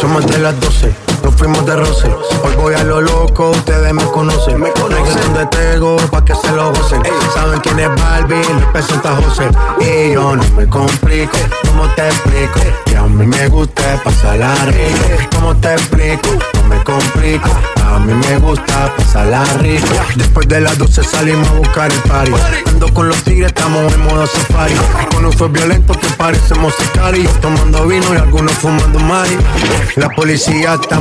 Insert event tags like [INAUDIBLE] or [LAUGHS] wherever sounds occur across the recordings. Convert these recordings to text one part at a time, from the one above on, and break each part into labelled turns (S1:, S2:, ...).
S1: Somos de las 12, fuimos de roce. Hoy voy a lo loco, ustedes me conocen. Me conocen de Tego, pa' que se lo gocen. Saben quién es Barbie, les presenta José. Y yo no me complico, ¿cómo te explico? Que a mí me gusta pasarla rico. ¿Cómo te explico? No me complico. A mí me gusta pasarla rico. Después de las 12 salimos a buscar el party. Ando con los tigres, estamos en modo safari. Con fue violento que parecemos sicarios. Tomando vino y algunos fumando mari. La policía está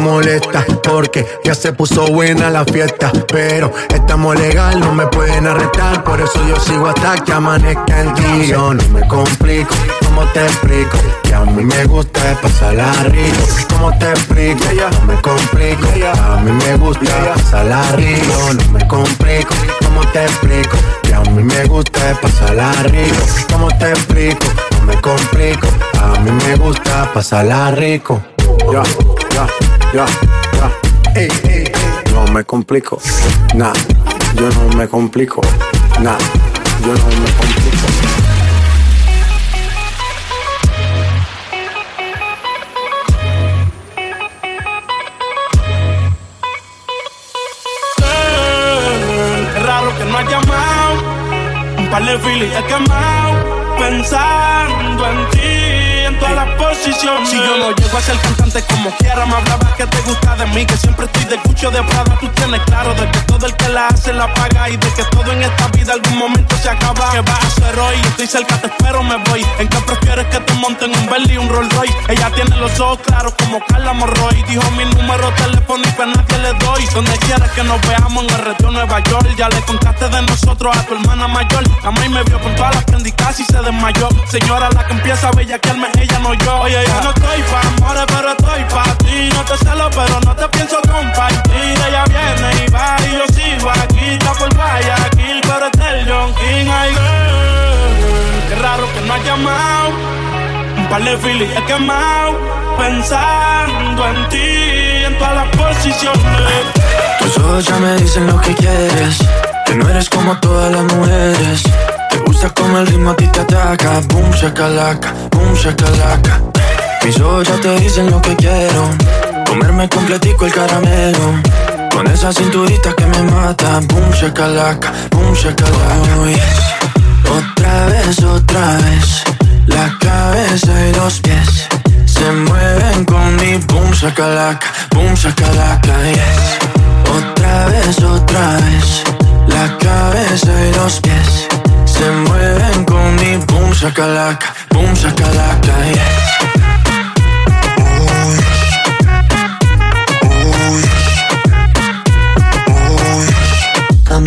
S1: porque ya se puso buena la fiesta. Pero estamos legal, no me pueden arrestar. Por eso yo sigo hasta que amanezca el día. Yo no me complico, ¿cómo te explico? Que a mí me gusta pasarla rico. ¿Cómo te explico? No me complico. A mí me gusta pasarla rico. No me complico. ¿Cómo te explico? Que a mí me gusta pasarla rico. ¿Cómo te explico? No me complico. A mí me gusta pasarla rico. Ya, ya, ya, ya. Ey, ey, ey. No me complico. Nah, yo no me complico. Nah, yo no me complico.
S2: Qué raro que no ha llamado. Un par de filis he quemado. Pensando en ti, en todas las posiciones. Si yo no llego a ser cantante como quiera, me hablabas que te gusta de mí. Que siempre estoy de cucho de Prada. Tú tienes claro de que todo el que la hace la paga. Y de que todo en esta vida algún momento se acaba. ¿Qué vas a hacer hoy? Estoy cerca, te espero, me voy. ¿En qué prefieres que te monten un Bentley y un Rolls Royce? Ella tiene los ojos claros como Carla Morroy. Dijo mi número telefónico a nadie le doy. Donde quieras que nos veamos en el retiro Nueva York. Ya le contaste de nosotros a tu hermana mayor. La maíz me vio con todas las prendicas y se desmayó. Señora, la que empieza a bellaquearme, ella no yo. Oye, yo no estoy pa' amores, pero estoy pa' ti. No te celo, pero no te pienso compartir. Ella viene y va y yo sigo aquí. Está por Guayaquil, pero es del John King. Ay, qué raro que no ha llamado. Un par de filis he quemado. Pensando en ti, en todas las posiciones.
S3: Tus ojos ya me dicen lo que quieres. Que no eres como todas las mujeres. Te gusta como el ritmo a ti te ataca. Boom, shakalaka, boom, shakalaka. Mis ojos ya te dicen lo que quiero. Comerme completico el caramelo. Con esa cinturita que me mata. Boom, shakalaka, boom, shakalaka. Oh, yes. Otra vez, otra vez. La cabeza y los pies se mueven con mi boom, shakalaka, boom, shakalaka. Yes. Otra vez, otra vez. La cabeza y los pies se mueven con mi boom shakalaka, boom shakalaka, yes.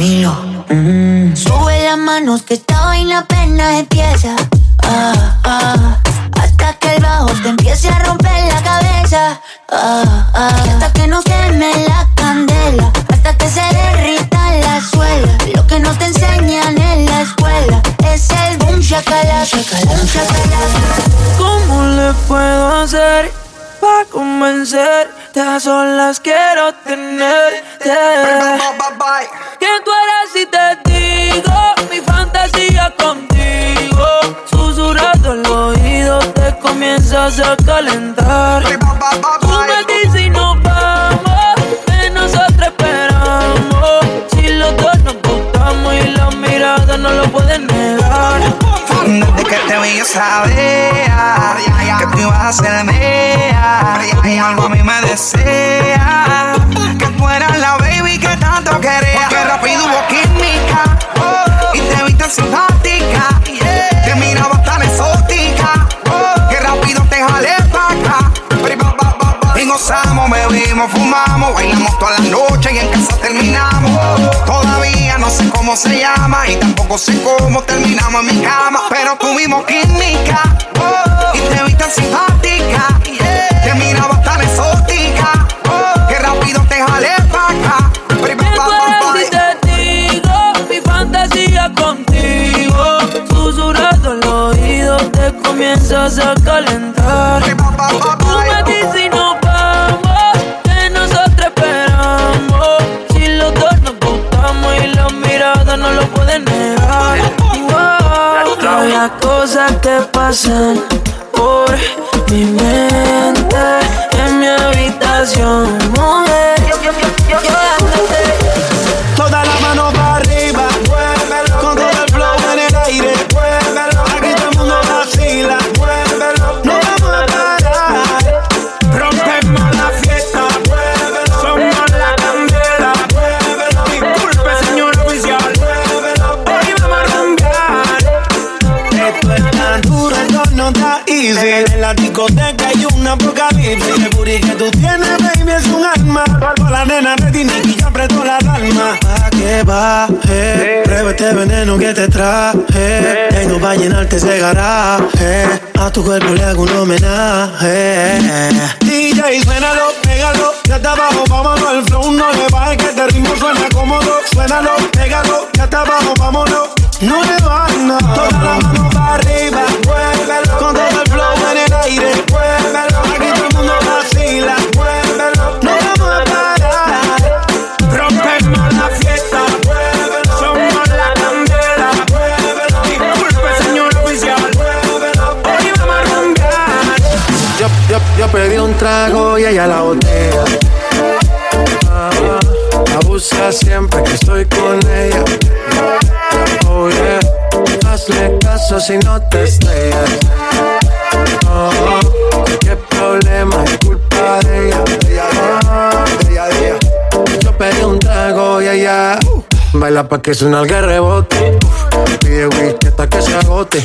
S4: Camilo, sube las manos que esta vaina apenas empieza. Ah, ah, hasta que el bajo te empiece a romper la cabeza. Ah, ah, y hasta que no queme la candela, hasta que se derrita la suela. Lo que no te enseñan en la escuela es el boom shakalaka, boom shakalaka.
S3: ¿Cómo le puedo hacer para convencerte? A solas quiero tenerte. Que tú eres y te digo mi fantasía contigo. Susurrando el oído te comienzas a calentar.
S5: Vi yo sabía que tú ibas a ser mía Y algo a mí me desea. Que tú eras la baby que tanto quería. Que rápido hubo química. Y te vi tan bebimos, fumamos, bailamos toda la noche y en casa terminamos. Todavía no sé cómo se llama y tampoco sé cómo terminamos en mi cama, pero tuvimos química y te vi tan simpática. Te miraba tan exótica que rápido te jalé pa' acá.
S3: Comienzas a calentar. Que
S6: pasan
S7: la nena ready, Nicky ya apretó la alarma. Pa' que baje, prueba este veneno que te traje. Tengo pa' llenarte ese garaje. A tu cuerpo le hago un homenaje. DJ, suénalo, pégalo, ya está abajo, vámonos. El flow no le baje, que este ritmo suena cómodo. Suénalo, pégalo, ya está abajo, vámonos. No le bajes nada. Toda la mano para arriba, muévelo. Con todo el flow en el aire, muévelo.
S8: Yo, yo, yo pedí un trago y ella la botella. Ah, abusa siempre que estoy con ella. Oh yeah, hazle caso si no te estrellas. Oh, qué problema es culpa de ella. Yo pedí un trago y ella uh, baila pa' que suena el rebote. Pide whisky hasta que se agote.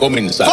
S5: Comenzar.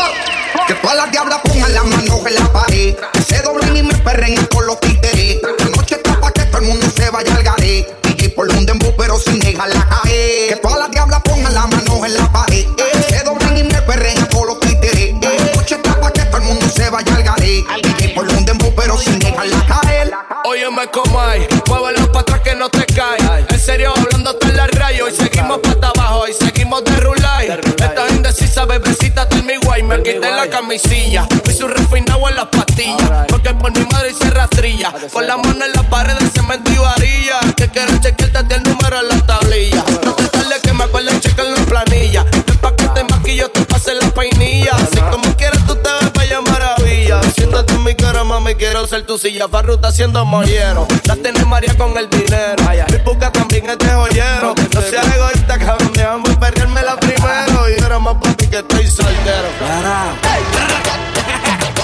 S9: Quité la camisilla. Fui su refinado en las pastillas, porque por mi madre hice rastrilla. Con la mano en la pared de cemento y varilla. Que quiero chequearte el número en la tablilla. No te tardes que me acuerdo checar la planilla. Ven pa' que te maquillo, te pase la peinilla. Así como quieras tú te ves bella maravilla. Siéntate en mi cara, mami, quiero ser tu silla. Farruta haciendo mollero. La tiene María con el dinero. Mi puca también es de joyero. No seas egoísta, que estoy soltero.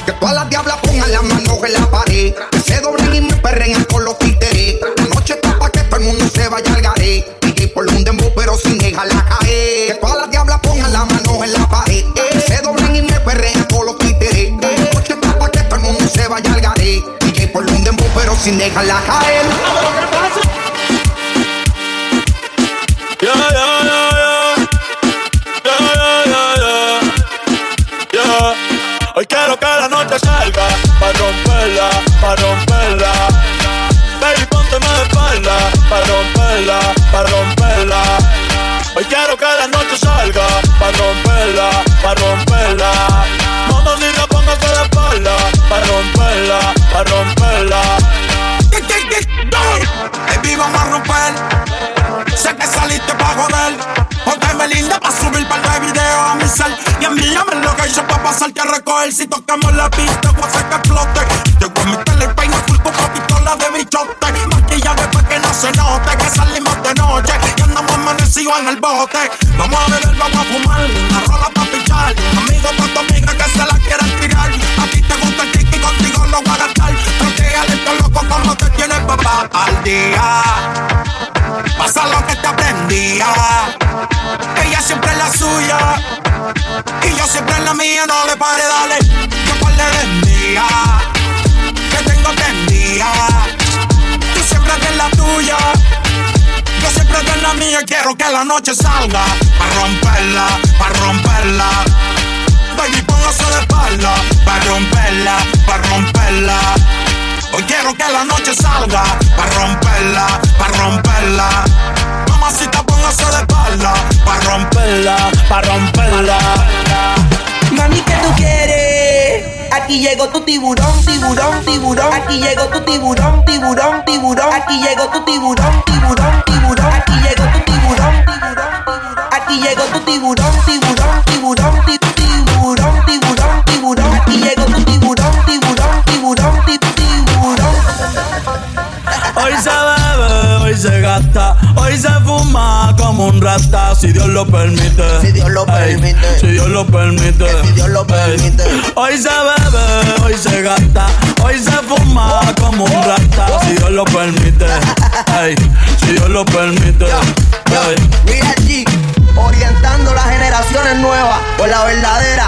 S10: Que todas las diablas pongan las manos en la pared. Que se doblen y me perren con los títeres. La noche está pa' que todo el mundo se vaya al garé. DJ por un dembow pero sin dejarla caer. Que todas las diablas pongan las manos en la pared. Que se doblen y me perren con los títeres. La noche está pa' que todo el mundo se vaya al garé. DJ por un dembow pero sin dejarla caer.
S7: Quiero que la noche salga Pa' romperla, pa' romperla. Baby, pónteme de espalda Pa' romperla, pa' romperla. Hoy quiero que la noche salga Pa' romperla, pa' romperla. Mamacita, póngase de espalda Pa' romperla, pa' romperla.
S10: Baby, vamos a romper. Sé que saliste pa' joder. Pónteme linda pa' subir par de videos a mi cel. Y envíame lo que yo pa' pasarte a recoger. Si tocamos la pista, voy a explote. Te voy a meter el peine full con pistola de bichote. Maquillaje pa' que no se note que salimos de noche. Y andamos amanecidos en el bote. Vamos a beber, vamos a fumar. Una rola pa' pichar. Amigo pa' tu amiga que se la quieran tirar. A ti te gusta el y contigo lo voy a gastar. Como te tiene papá al día. Pasa lo que te aprendí. prendía. Ella siempre es la suya. Y yo siempre en la mía, no le pare, dale. Que par le vendía. Que tengo prendía. Tú siempre en la tuya. Yo siempre en la mía, quiero que la noche salga. Pa' romperla, pa' romperla. Baby, póngase de espalda. Pa' romperla, pa' romperla. Hoy quiero que la noche salga Pa' romperla, pa' romperla Mamacita, póngase de espalda Pa' romperla, pa' romperla
S11: Mami, ¿qué tú quieres? Aquí llegó tu tiburón, tiburón, tiburón. Aquí llegó tu tiburón, tiburón, tiburón. Aquí llegó tu tiburón, tiburón, tiburón. Aquí llegó tu tiburón, tiburón. Aquí llegó tu tiburón, tiburón, tiburón,
S7: si Dios lo permite.
S11: Si Dios lo permite.
S7: si Dios lo permite.
S11: Si Dios lo permite.
S7: Hoy se bebe, hoy se gasta, hoy se fuma como un rata, si Dios lo permite. [LAUGHS] si Dios lo permite.
S11: Mira allí, orientando las generaciones nuevas por la verdadera.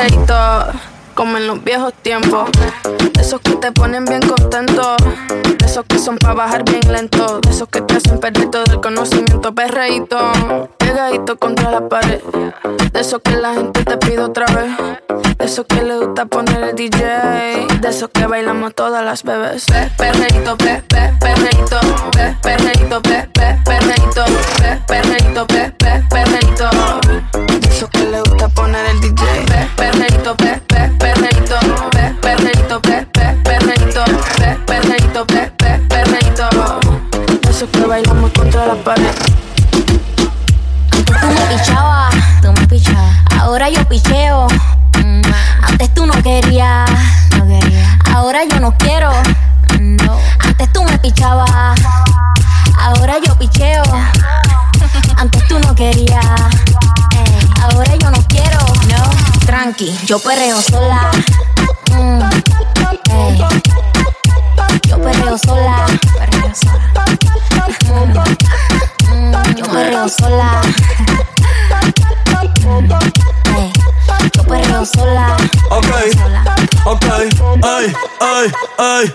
S12: Perreíto, como en los viejos tiempos. De esos que te ponen bien contento. De esos que son para bajar bien lento. De esos que te hacen perder todo el conocimiento. Perreíto, pegadito contra la pared. De esos que la gente te pide otra vez. De esos que le gusta poner el DJ. De esos que bailamos todas las bebés. Pe, perreíto, pe, pe, perreíto, pe, perreíto, pe, pe, perreíto, pe, perreíto, pe, pe, perreíto.
S13: Yo perreo sola. Mm, ey. Yo perreo sola. Perreo sola. Mm, mm, yo perreo sola. Ey, Yo perreo sola.
S7: Ok,
S13: sola.
S7: ok, ay, ay, ay.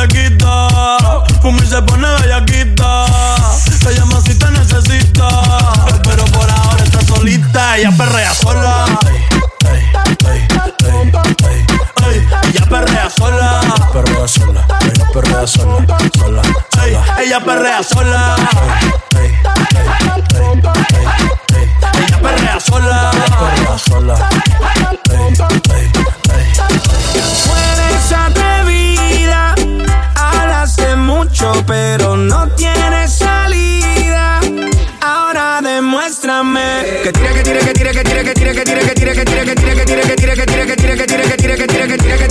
S7: quita. Fuma y se pone bellaquita. Te llama si te necesita. Pero por ahora está solita. Ella perrea sola. Ey, ey, ey, ey, ey. Ella perrea sola. Perrea sola. Ella perrea sola. Sola. Ella perrea sola. Ella perrea sola. Perrea sola.
S14: Puedes pero no tiene salida. Ahora demuéstrame que tira, que tira, que tira, que tira, que tira, que tira, que tira, que tira, que tira, que tira, que tira, que tira, que tira, que tira, que tira, que tira, que tira, que
S15: tira,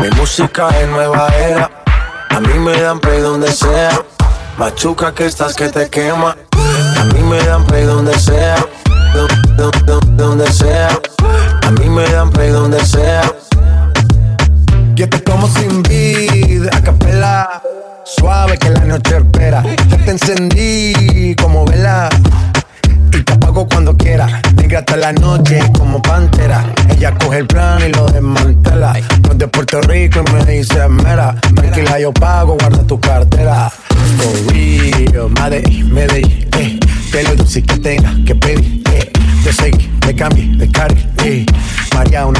S1: Mi música es nueva era. A mí me dan play donde sea. Machuca que estás que te quema. A mí me dan play donde sea.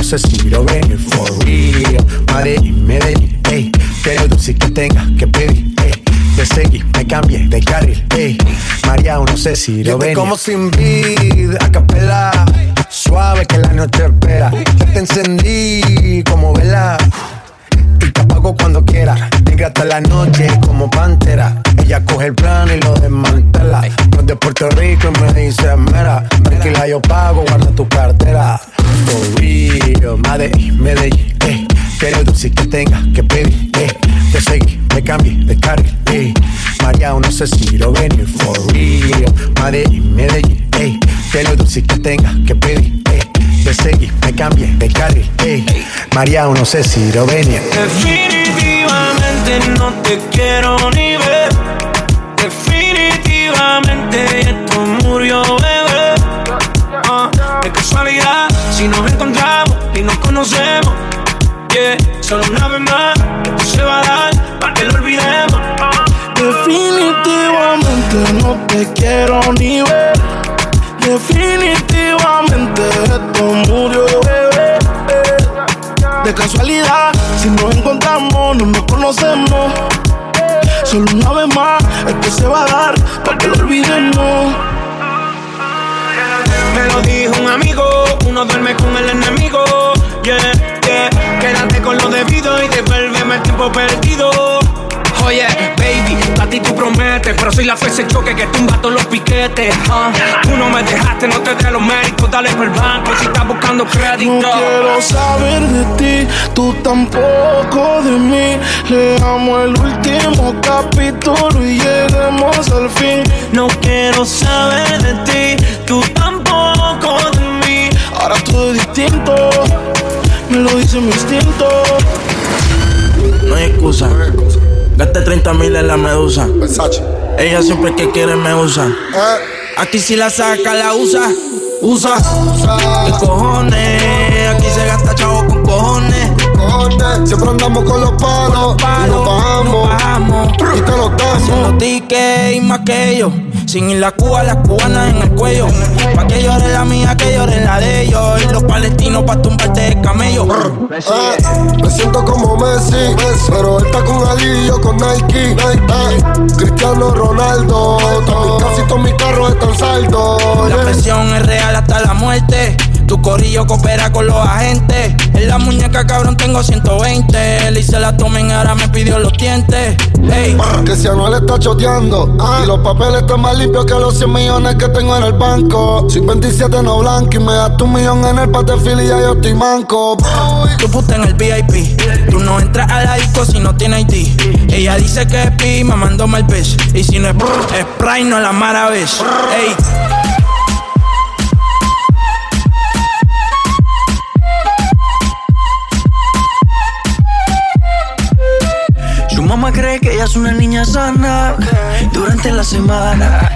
S1: María, no sé si lo ven, for real. Medellín, Medellín. Que lo dulce que tenga que pedir, eh. Te seguí, me cambié de carril, ey. María, no sé si lo ven. como sin vid, a capela. Suave que la noche espera. Ya te encendí como vela. Y te apago cuando quiera. Hasta la noche como pantera. Ella coge el plan y lo desmantela. No es de Puerto Rico y me dice mera. Tranquila, yo pago, guarda tu cartera. For real, Medellín, Medellín, eh. Quiero dulce que tenga que pedir, eh. Te seguí, me cambié de carril, eh. María, no sé si lo ven, for real. Medellín, Medellín, eh. Quiero dulce que tenga que pedir, eh. Te seguí, me cambié de carril, eh. María, no sé si lo ven.
S14: Definitivamente no te quiero ni ver. Definitivamente esto murió, bebé. De casualidad, si nos encontramos y nos conocemos. Yeah, solo una vez más, esto se va a dar para que lo olvidemos.
S6: Definitivamente no te quiero ni ver.
S14: Perdido. Oye, baby, a ti tú prometes, pero soy la fuerza de choque que tumba todos los piquetes. ah. Tú no me dejaste, no te dé los méritos, dale por el banco si estás buscando crédito.
S6: No quiero saber de ti, tú tampoco de mí. Leamos el último capítulo y lleguemos al fin.
S14: No quiero saber de ti, tú tampoco de mí.
S6: Ahora todo es distinto, me lo dice mi
S16: 30 mil en la medusa. Versace. Ella siempre que quiere me usa. Eh. Aquí si la saca, la usa. Usa. usa. ¿Qué cojones? Aquí se gasta chavo con cojones.
S17: cojones. Siempre andamos con los palos. Con los palos
S16: y
S17: nos bajamos. Y, nos
S16: bajamos. y
S17: te los damos. Haciendo
S16: tickets y más que ellos. Sin ir la Cuba, las cubanas en el cuello. Pa' que llore la mía, que llore la de ellos. Y los palestinos pa' tumbarte de camello.
S17: Eh, me siento como Messi, pero él está con Ali y yo con Nike. Eh, Cristiano Ronaldo, también casi todos mis carros están saldos.
S16: La presión es real hasta la muerte. Tu corillo coopera con los agentes. En la muñeca, cabrón, tengo 120. Le hice la tomen, ahora me pidió los dientes. Ey.
S17: Que si Anuel está choteando y los papeles están más limpios que los 100 millones que tengo en el banco. 57 no blanco y me das tu millón en el pate y ya yo estoy manco.
S16: Tu puta en el VIP. Tú no entras a la disco si no tienes ID. Ella dice que es pi, mamándome el bitch. Y si no es es Prime, no la maravilla. Ey.
S18: Que ella es una niña sana durante la semana.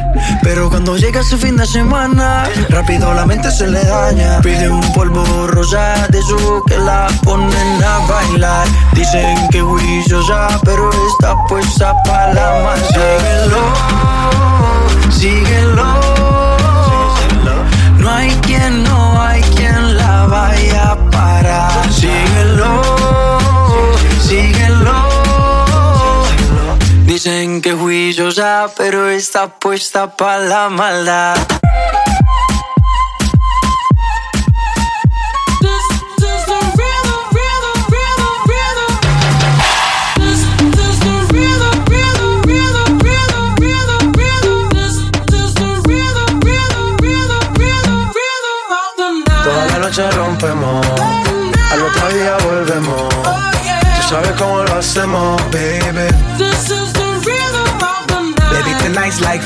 S18: Pero cuando llega su fin de semana, rápido la mente se le daña. Pide un polvo rosa de su que la ponen a bailar. Dicen que juiciosa, pero está puesta para la más. Síguelo, síguelo. Pero está puesta para la maldad.
S1: Toda la noche rompemos, al otro día volvemos. Tú sabes cómo lo hacemos. Baby,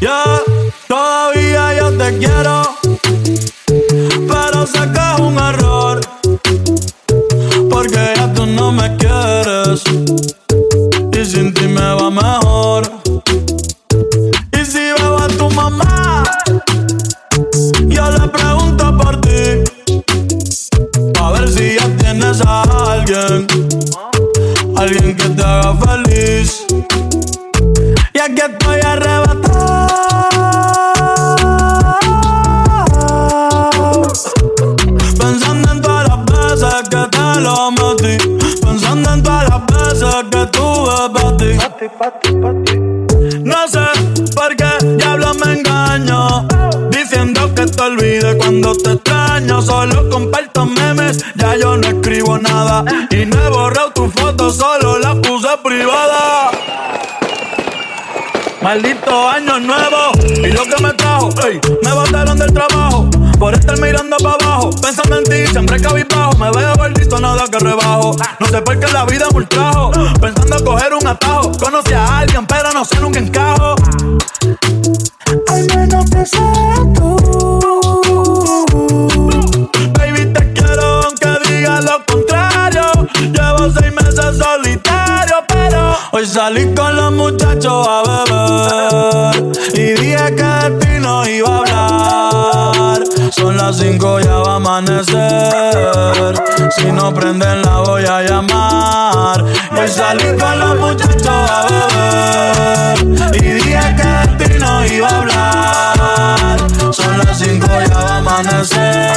S7: Yeah, todavía yo te quiero, pero sé te extraño Solo comparto memes, ya yo no escribo nada. Y no he borrado tu foto, solo la puse privada. Maldito año nuevo. Y lo que me trajo, me botaron del trabajo. Por estar mirando para abajo, pensando en ti, siempre cabizbajo, me veo gordito, nada que rebajo, no sé por qué la vida me ultrajo, pensando coger un atajo, conocí a alguien pero no sé nunca encajo, al menos que sea hoy salí con los muchachos a beber y dije que de ti no iba a hablar. Son las cinco, ya va a amanecer. Si no prenden, la voy a llamar. Hoy salí con los muchachos a beber y dije que de ti no iba a hablar. Son las cinco, ya va a amanecer.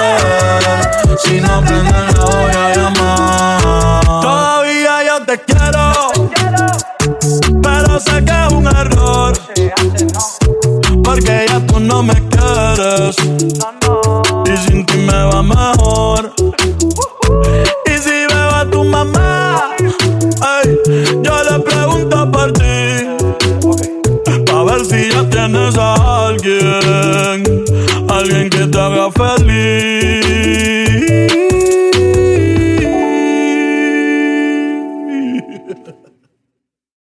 S7: Si no prenden, la voy a llamar. Sé que es un error. Porque ya tú no me quieres.